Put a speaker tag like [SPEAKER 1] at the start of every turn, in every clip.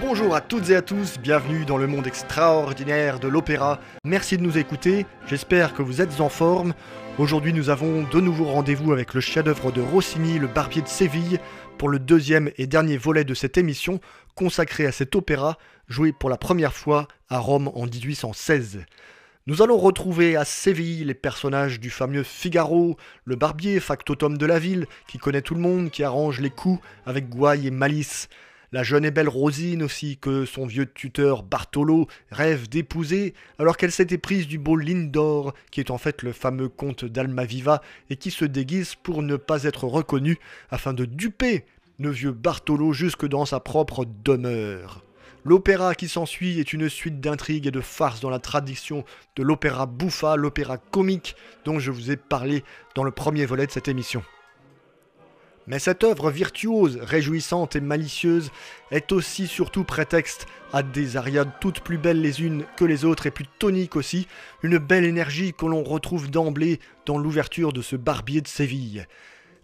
[SPEAKER 1] Bonjour à toutes et à tous, bienvenue dans le monde extraordinaire de l'opéra. Merci de nous écouter, j'espère que vous êtes en forme. Aujourd'hui nous avons de nouveau rendez-vous avec le chef-d'œuvre de Rossini, le barbier de Séville, pour le deuxième et dernier volet de cette émission consacrée à cet opéra, joué pour la première fois à Rome en 1816. Nous allons retrouver à Séville les personnages du fameux Figaro, le barbier, factotum de la ville, qui connaît tout le monde, qui arrange les coups avec gouaille et malice. La jeune et belle Rosine aussi, que son vieux tuteur Bartolo rêve d'épouser, alors qu'elle s'était prise du beau Lindor, qui est en fait le fameux comte d'Almaviva, et qui se déguise pour ne pas être reconnu, afin de duper le vieux Bartolo jusque dans sa propre demeure. L'opéra qui s'ensuit est une suite d'intrigues et de farces dans la tradition de l'opéra bouffa, l'opéra comique dont je vous ai parlé dans le premier volet de cette émission. Mais cette œuvre virtuose, réjouissante et malicieuse est aussi surtout prétexte à des ariades toutes plus belles les unes que les autres et plus toniques aussi, une belle énergie que l'on retrouve d'emblée dans l'ouverture de ce barbier de Séville.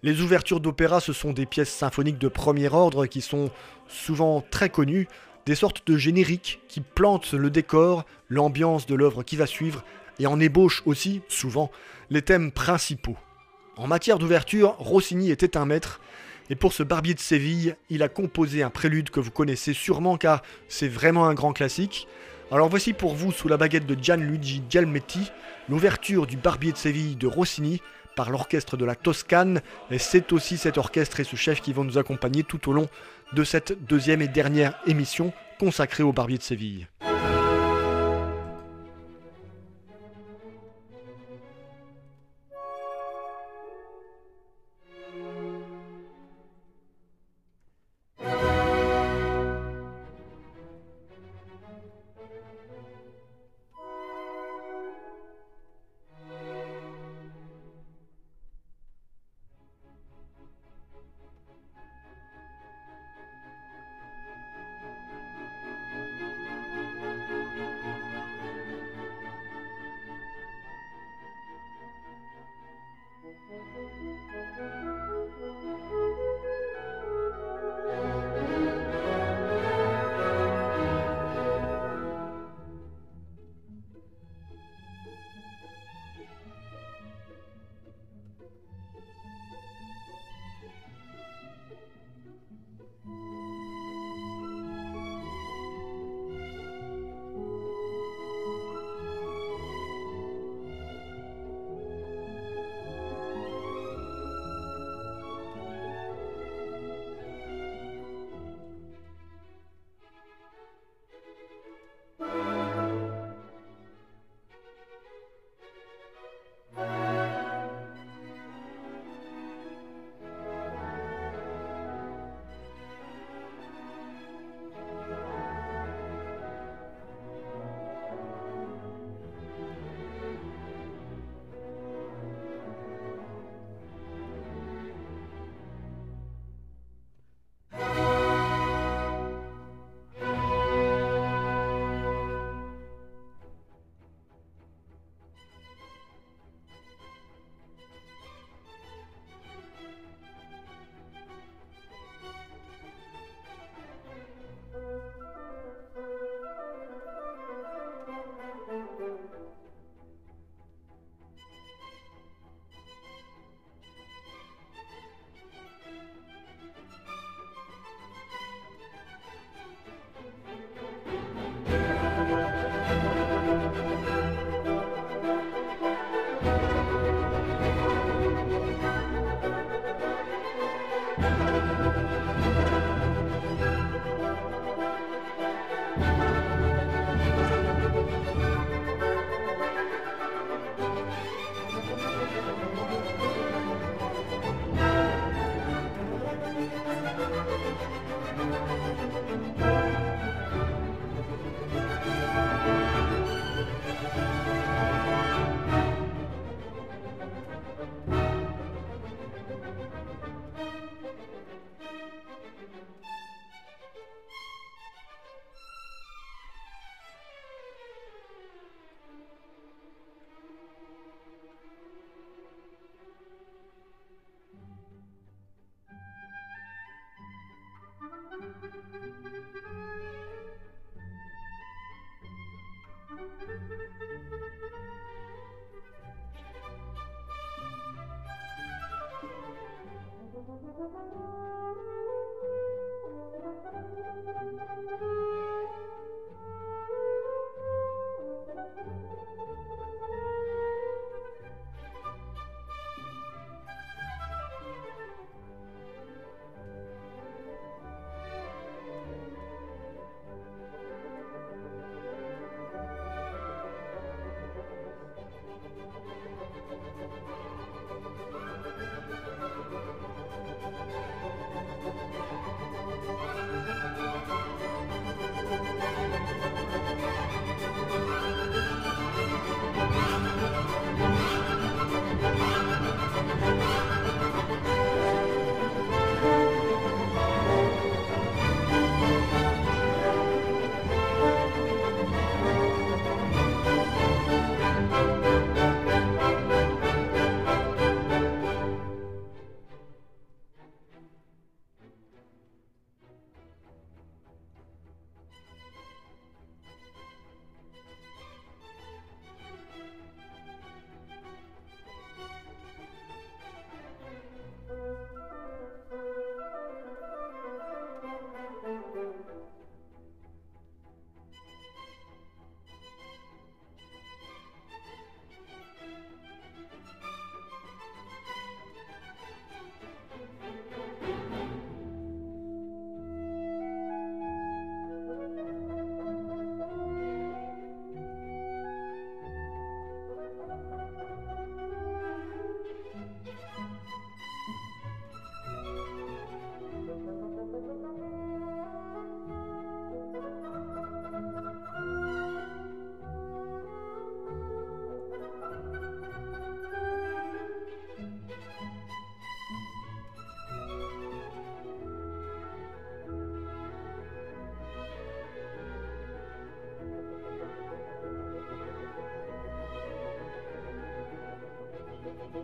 [SPEAKER 1] Les ouvertures d'opéra, ce sont des pièces symphoniques de premier ordre qui sont souvent très connues, des sortes de génériques qui plantent le décor, l'ambiance de l'œuvre qui va suivre, et en ébauchent aussi, souvent, les thèmes principaux. En matière d'ouverture, Rossini était un maître, et pour ce Barbier de Séville, il a composé un prélude que vous connaissez sûrement car c'est vraiment un grand classique. Alors voici pour vous, sous la baguette de Gianluigi Gialmetti, l'ouverture du Barbier de Séville de Rossini par l'orchestre de la Toscane, et c'est aussi cet orchestre et ce chef qui vont nous accompagner tout au long de cette deuxième et dernière émission consacrée au Barbier de Séville.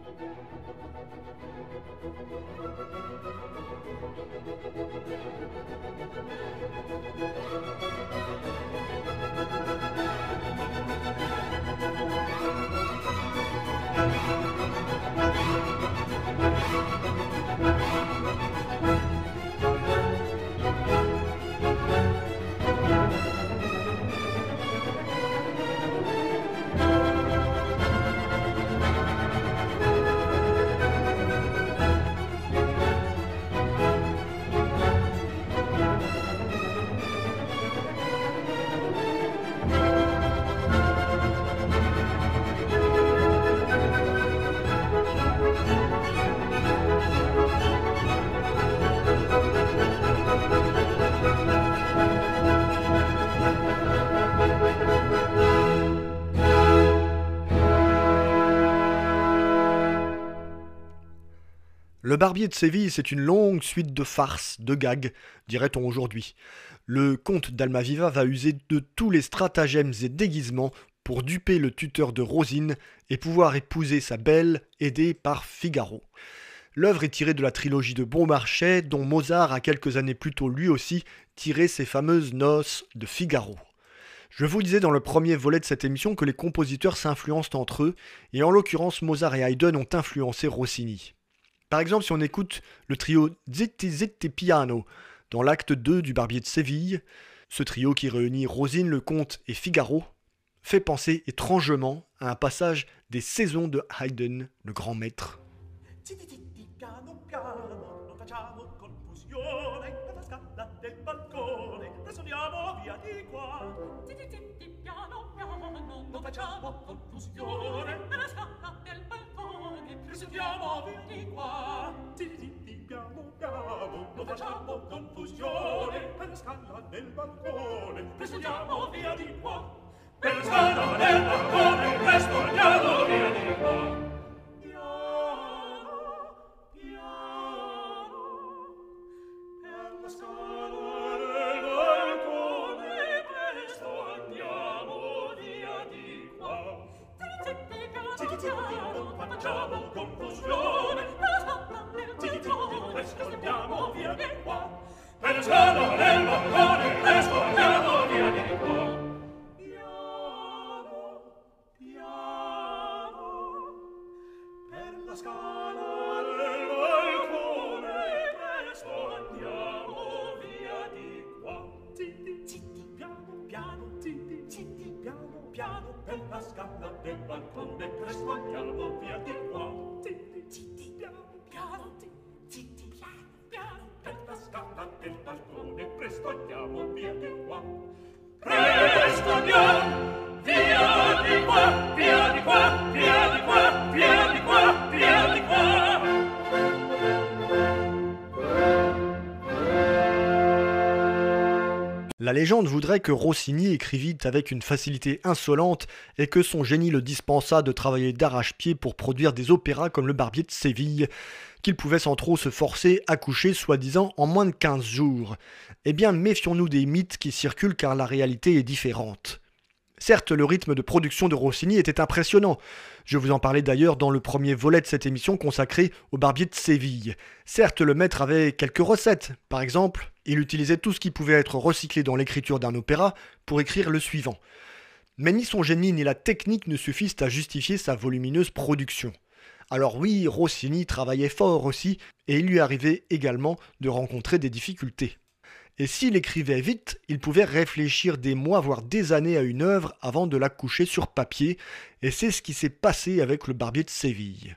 [SPEAKER 1] Thank you. Le Barbier de Séville, c'est une longue suite de farces, de gags, dirait-on aujourd'hui. Le comte d'Almaviva va user de tous les stratagèmes et déguisements pour duper le tuteur de Rosine et pouvoir épouser sa belle, aidée par Figaro. L'œuvre est tirée de la trilogie de Beaumarchais, dont Mozart a quelques années plus tôt lui aussi tiré ses fameuses noces de Figaro. Je vous disais dans le premier volet de cette émission que les compositeurs s'influencent entre eux, et en l'occurrence Mozart et Haydn ont influencé Rossini. Par exemple, si on écoute le trio Zitti Zitti Piano dans l'acte 2 du Barbier de Séville, ce trio qui réunit Rosine le Comte et Figaro fait penser étrangement à un passage des saisons de Haydn, le grand maître.
[SPEAKER 2] facciamo confusione per scala del balcone presidiamo via di qua per scala del balcone presidiamo via di qua.
[SPEAKER 1] La légende voudrait que Rossini écrivît avec une facilité insolente et que son génie le dispensa de travailler d'arrache-pied pour produire des opéras comme Le Barbier de Séville, qu'il pouvait sans trop se forcer à coucher soi-disant en moins de 15 jours. Eh bien, méfions-nous des mythes qui circulent car la réalité est différente. Certes, le rythme de production de Rossini était impressionnant. Je vous en parlais d'ailleurs dans le premier volet de cette émission consacré au barbier de Séville. Certes, le maître avait quelques recettes. Par exemple, il utilisait tout ce qui pouvait être recyclé dans l'écriture d'un opéra pour écrire le suivant. Mais ni son génie ni la technique ne suffisent à justifier sa volumineuse production. Alors oui, Rossini travaillait fort aussi, et il lui arrivait également de rencontrer des difficultés. Et s'il écrivait vite, il pouvait réfléchir des mois, voire des années à une œuvre avant de la coucher sur papier, et c'est ce qui s'est passé avec le barbier de Séville.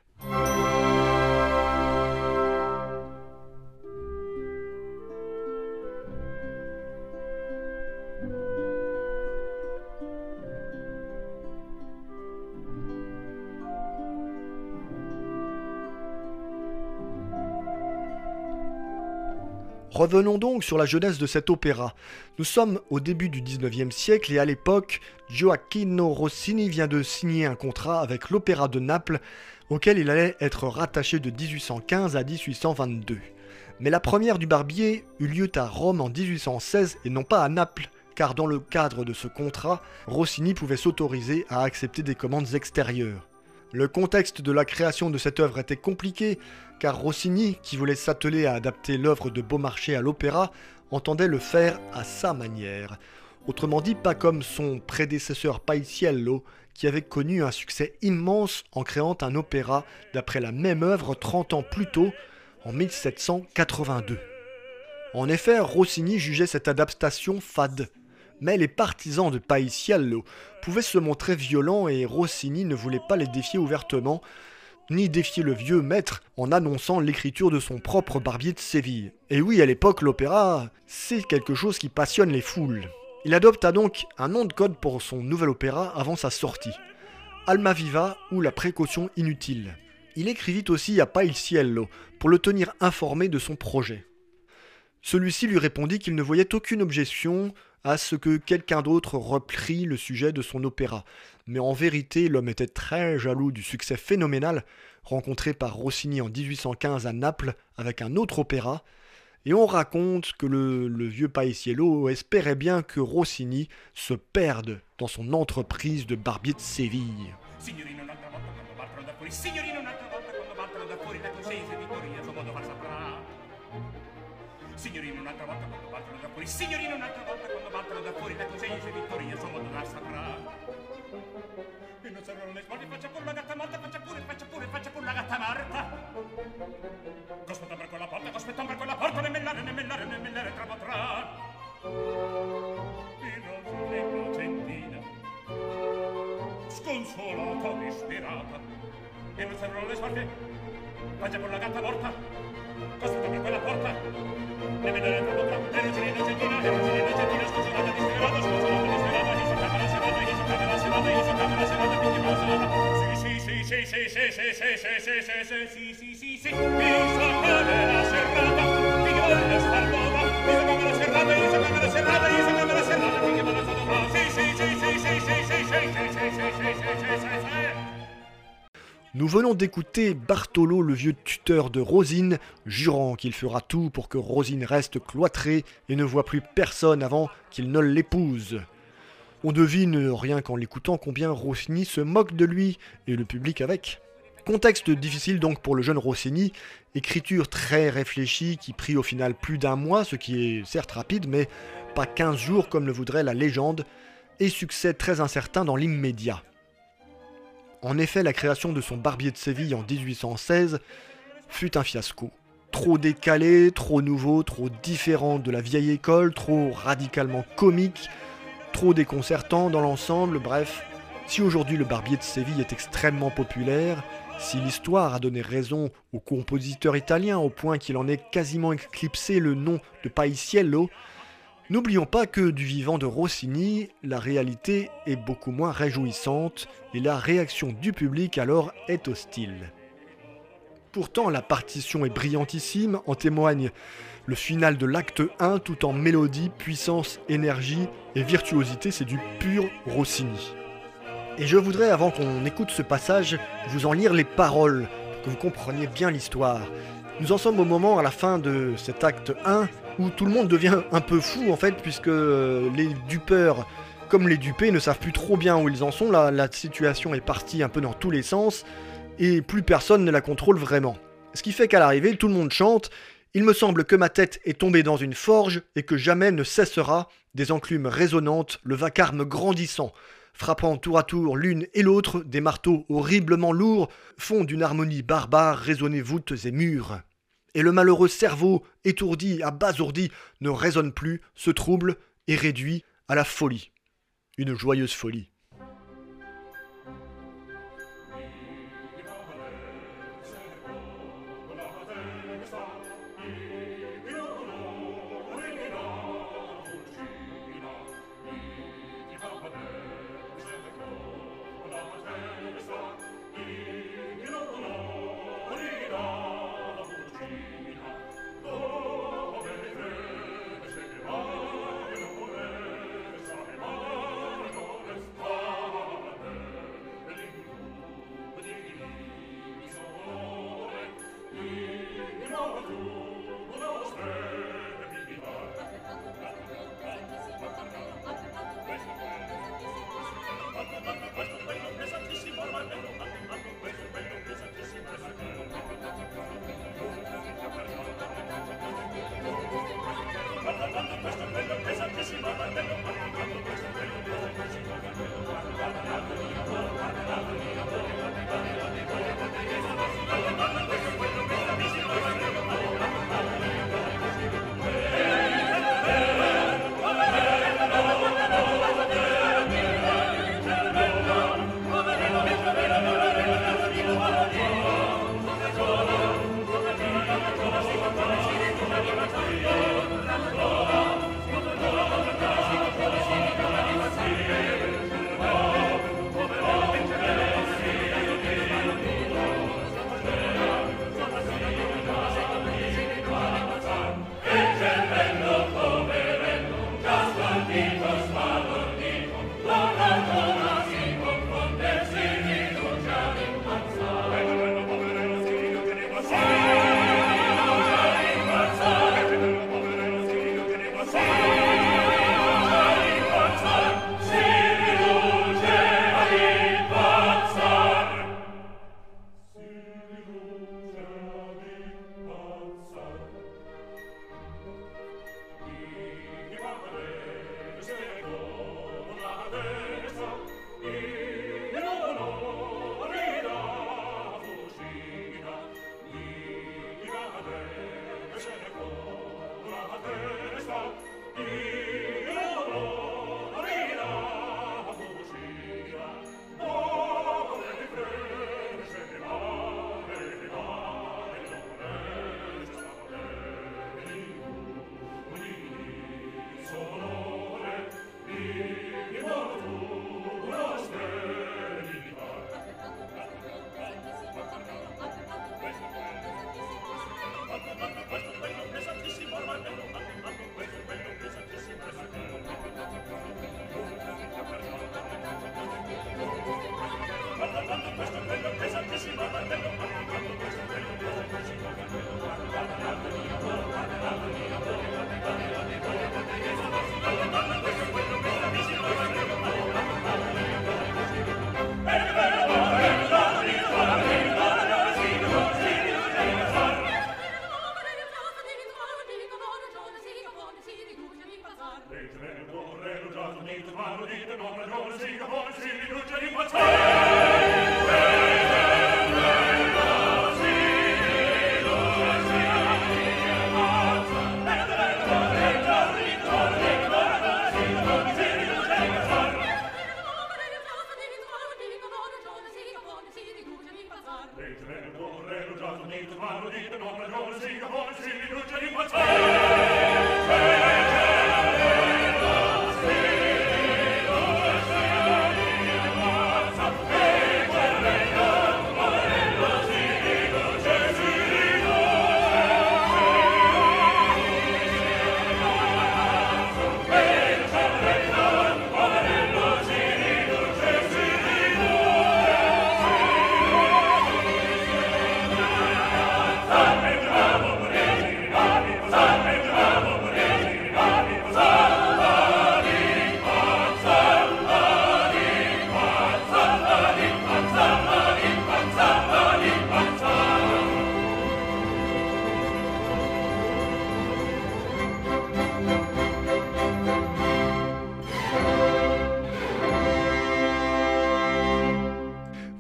[SPEAKER 1] Revenons donc sur la jeunesse de cet opéra. Nous sommes au début du 19e siècle et à l'époque, Gioacchino Rossini vient de signer un contrat avec l'Opéra de Naples auquel il allait être rattaché de 1815 à 1822. Mais la première du Barbier eut lieu à Rome en 1816 et non pas à Naples, car dans le cadre de ce contrat, Rossini pouvait s'autoriser à accepter des commandes extérieures. Le contexte de la création de cette œuvre était compliqué, car Rossini, qui voulait s'atteler à adapter l'œuvre de Beaumarchais à l'opéra, entendait le faire à sa manière. Autrement dit, pas comme son prédécesseur Paisiello, qui avait connu un succès immense en créant un opéra d'après la même œuvre 30 ans plus tôt, en 1782. En effet, Rossini jugeait cette adaptation fade. Mais les partisans de Paisiello pouvaient se montrer violents et Rossini ne voulait pas les défier ouvertement, ni défier le vieux maître en annonçant l'écriture de son propre barbier de Séville. Et oui, à l'époque, l'opéra, c'est quelque chose qui passionne les foules. Il adopta donc un nom de code pour son nouvel opéra avant sa sortie. Alma Viva ou La précaution inutile. Il écrivit aussi à Paisiello pour le tenir informé de son projet. Celui-ci lui répondit qu'il ne voyait aucune objection à ce que quelqu'un d'autre reprit le sujet de son opéra. Mais en vérité, l'homme était très jaloux du succès phénoménal rencontré par Rossini en 1815 à Naples avec un autre opéra, et on raconte que le, vieux Paisiello espérait bien que Rossini se perde dans son entreprise de barbier de Séville.
[SPEAKER 2] Signorino Signorino un'altra volta quando battono da fuori, signorino un'altra volta quando battono da fuori, la consegna se vittoria solo da saprà. E non saranno le spalle faccia pure la gatta morta faccia pure, faccia pure, faccia pure la gatta marta. Cospetta per quella porta, cospetta per quella porta, ne mellare, ne mellare, ne mellare, trabotrà. E non sulle innocentina sconsolata, disperata. E non saranno le sbagli, faccia pure la gatta morta, cospetta per quella porta, sì, sì, sì, sì, sì, sì, sì, sì, sì, sì, sì, sì, sì, sì, sì, sì, sì,
[SPEAKER 1] Nous venons d'écouter Bartolo, le vieux tuteur de Rosine, jurant qu'il fera tout pour que Rosine reste cloîtrée et ne voit plus personne avant qu'il ne l'épouse. On devine, rien qu'en l'écoutant, combien Rossini se moque de lui, et le public avec. Contexte difficile donc pour le jeune Rossini, écriture très réfléchie qui prit au final plus d'un mois, ce qui est certes rapide, mais pas 15 jours comme le voudrait la légende, et succès très incertain dans l'immédiat. En effet, la création de son Barbier de Séville en 1816 fut un fiasco. Trop décalé, trop nouveau, trop différent de la vieille école, trop radicalement comique, trop déconcertant dans l'ensemble, bref. Si aujourd'hui le Barbier de Séville est extrêmement populaire, si l'histoire a donné raison au compositeur italien au point qu'il en ait quasiment éclipsé le nom de Paisiello, N'oublions pas que du vivant de Rossini, la réalité est beaucoup moins réjouissante et la réaction du public alors est hostile. Pourtant, la partition est brillantissime, en témoigne le final de l'acte 1 tout en mélodie, puissance, énergie et virtuosité, c'est du pur Rossini. Et je voudrais, avant qu'on écoute ce passage, vous en lire les paroles pour que vous compreniez bien l'histoire. Nous en sommes au moment à la fin de cet acte 1 où tout le monde devient un peu fou en fait, puisque euh, les dupeurs, comme les dupés, ne savent plus trop bien où ils en sont. La, la situation est partie un peu dans tous les sens, et plus personne ne la contrôle vraiment. Ce qui fait qu'à l'arrivée, tout le monde chante. Il me semble que ma tête est tombée dans une forge et que jamais ne cessera des enclumes résonnantes, le vacarme grandissant, frappant tour à tour l'une et l'autre, des marteaux horriblement lourds font d'une harmonie barbare résonner voûtes et murs et le malheureux cerveau, étourdi, abasourdi, ne raisonne plus, se trouble et réduit à la folie. Une joyeuse folie.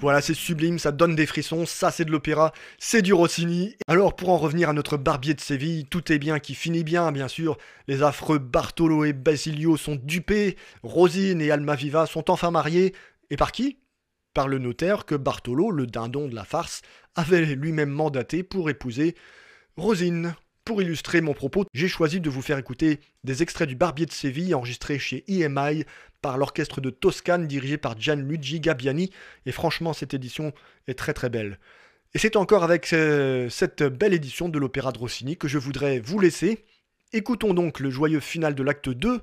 [SPEAKER 2] Voilà, c'est sublime, ça donne des frissons, ça c'est de l'opéra, c'est du Rossini. Alors pour en revenir à notre barbier de Séville, tout est bien qui finit bien, bien sûr. Les affreux Bartolo et Basilio sont dupés, Rosine et Almaviva sont enfin mariés. Et par qui? Par le notaire que Bartolo, le dindon de la farce, avait lui-même mandaté pour épouser Rosine. Pour illustrer mon propos, j'ai choisi de vous faire écouter des extraits du Barbier de Séville enregistré chez EMI par l'orchestre de Toscane dirigé par Gianluigi Gabbiani. Et franchement, cette édition est très très belle. Et c'est encore avec euh, cette belle édition de l'opéra de Rossini que je voudrais vous laisser. Écoutons donc le joyeux final de l'acte 2,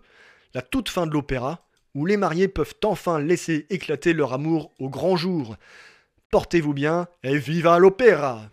[SPEAKER 2] la toute fin de l'opéra, où les mariés peuvent enfin laisser éclater leur amour au grand jour. Portez-vous bien et viva l'opéra